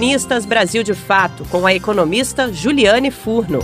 Colunistas Brasil de Fato, com a economista Juliane Furno.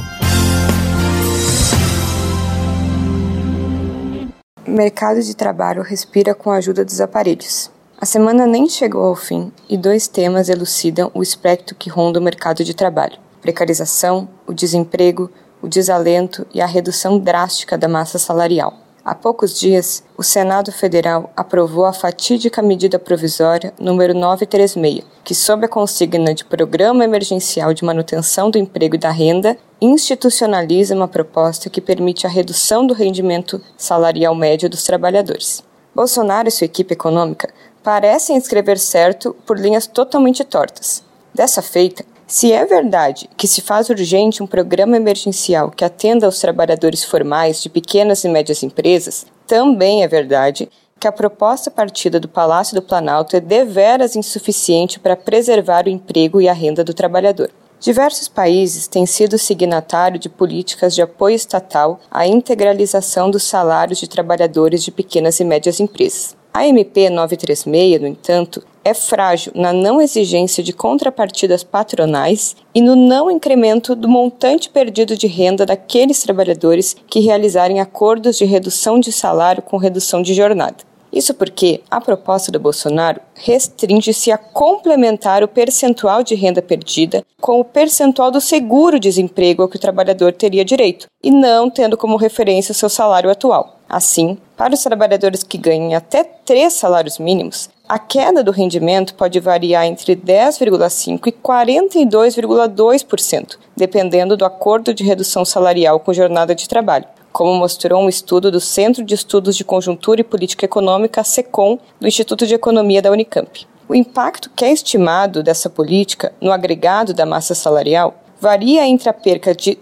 Mercado de trabalho respira com a ajuda dos aparelhos. A semana nem chegou ao fim e dois temas elucidam o espectro que ronda o mercado de trabalho: precarização, o desemprego, o desalento e a redução drástica da massa salarial. Há poucos dias, o Senado Federal aprovou a fatídica medida provisória número 936, que, sob a consigna de Programa Emergencial de Manutenção do Emprego e da Renda, institucionaliza uma proposta que permite a redução do rendimento salarial médio dos trabalhadores. Bolsonaro e sua equipe econômica parecem escrever certo por linhas totalmente tortas. Dessa feita, se é verdade que se faz urgente um programa emergencial que atenda aos trabalhadores formais de pequenas e médias empresas, também é verdade que a proposta partida do Palácio do Planalto é deveras insuficiente para preservar o emprego e a renda do trabalhador. Diversos países têm sido signatário de políticas de apoio estatal à integralização dos salários de trabalhadores de pequenas e médias empresas. A MP 936, no entanto, é frágil na não exigência de contrapartidas patronais e no não incremento do montante perdido de renda daqueles trabalhadores que realizarem acordos de redução de salário com redução de jornada. Isso porque a proposta do Bolsonaro restringe-se a complementar o percentual de renda perdida com o percentual do seguro-desemprego ao que o trabalhador teria direito, e não tendo como referência o seu salário atual. Assim, para os trabalhadores que ganhem até três salários mínimos, a queda do rendimento pode variar entre 10,5% e 42,2%, dependendo do acordo de redução salarial com jornada de trabalho, como mostrou um estudo do Centro de Estudos de Conjuntura e Política Econômica, SECOM, do Instituto de Economia da Unicamp. O impacto que é estimado dessa política no agregado da massa salarial varia entre a perca de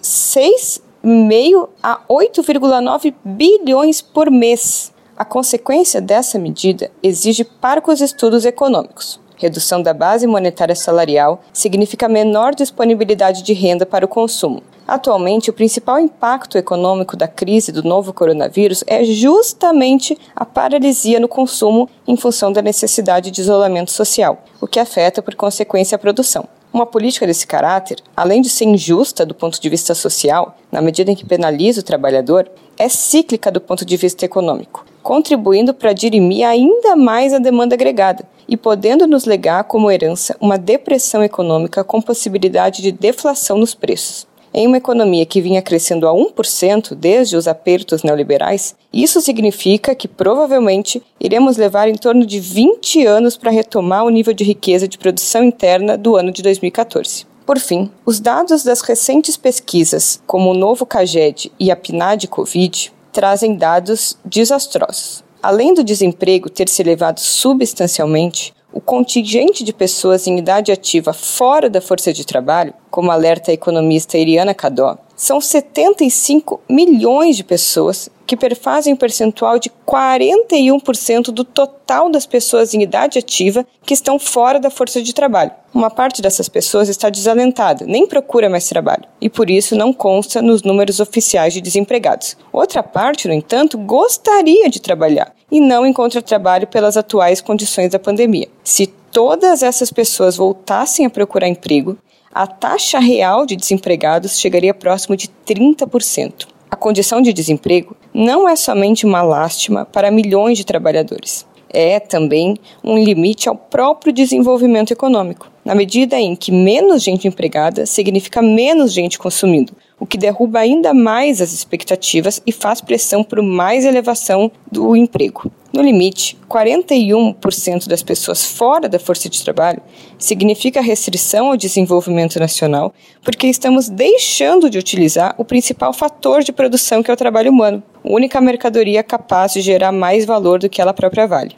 6,5 a 8,9 bilhões por mês a consequência dessa medida exige parcos estudos econômicos. Redução da base monetária salarial significa menor disponibilidade de renda para o consumo. Atualmente, o principal impacto econômico da crise do novo coronavírus é justamente a paralisia no consumo em função da necessidade de isolamento social, o que afeta, por consequência, a produção. Uma política desse caráter, além de ser injusta do ponto de vista social, na medida em que penaliza o trabalhador, é cíclica do ponto de vista econômico, contribuindo para dirimir ainda mais a demanda agregada e podendo nos legar como herança uma depressão econômica com possibilidade de deflação nos preços. Em uma economia que vinha crescendo a 1% desde os apertos neoliberais, isso significa que provavelmente iremos levar em torno de 20 anos para retomar o nível de riqueza de produção interna do ano de 2014. Por fim, os dados das recentes pesquisas, como o novo CAGED e a PNAD Covid, trazem dados desastrosos. Além do desemprego ter se elevado substancialmente, o contingente de pessoas em idade ativa fora da força de trabalho, como alerta a economista Iriana Cadó, são 75 milhões de pessoas que perfazem um percentual de 41% do total das pessoas em idade ativa que estão fora da força de trabalho. Uma parte dessas pessoas está desalentada, nem procura mais trabalho, e por isso não consta nos números oficiais de desempregados. Outra parte, no entanto, gostaria de trabalhar e não encontra trabalho pelas atuais condições da pandemia. Se todas essas pessoas voltassem a procurar emprego, a taxa real de desempregados chegaria próximo de 30%. A condição de desemprego não é somente uma lástima para milhões de trabalhadores. É também um limite ao próprio desenvolvimento econômico, na medida em que menos gente empregada significa menos gente consumindo, o que derruba ainda mais as expectativas e faz pressão por mais elevação do emprego. No limite, 41% das pessoas fora da força de trabalho significa restrição ao desenvolvimento nacional, porque estamos deixando de utilizar o principal fator de produção que é o trabalho humano, única mercadoria capaz de gerar mais valor do que ela própria vale.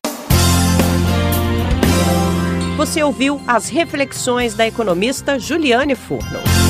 Você ouviu as reflexões da economista Juliane Furno.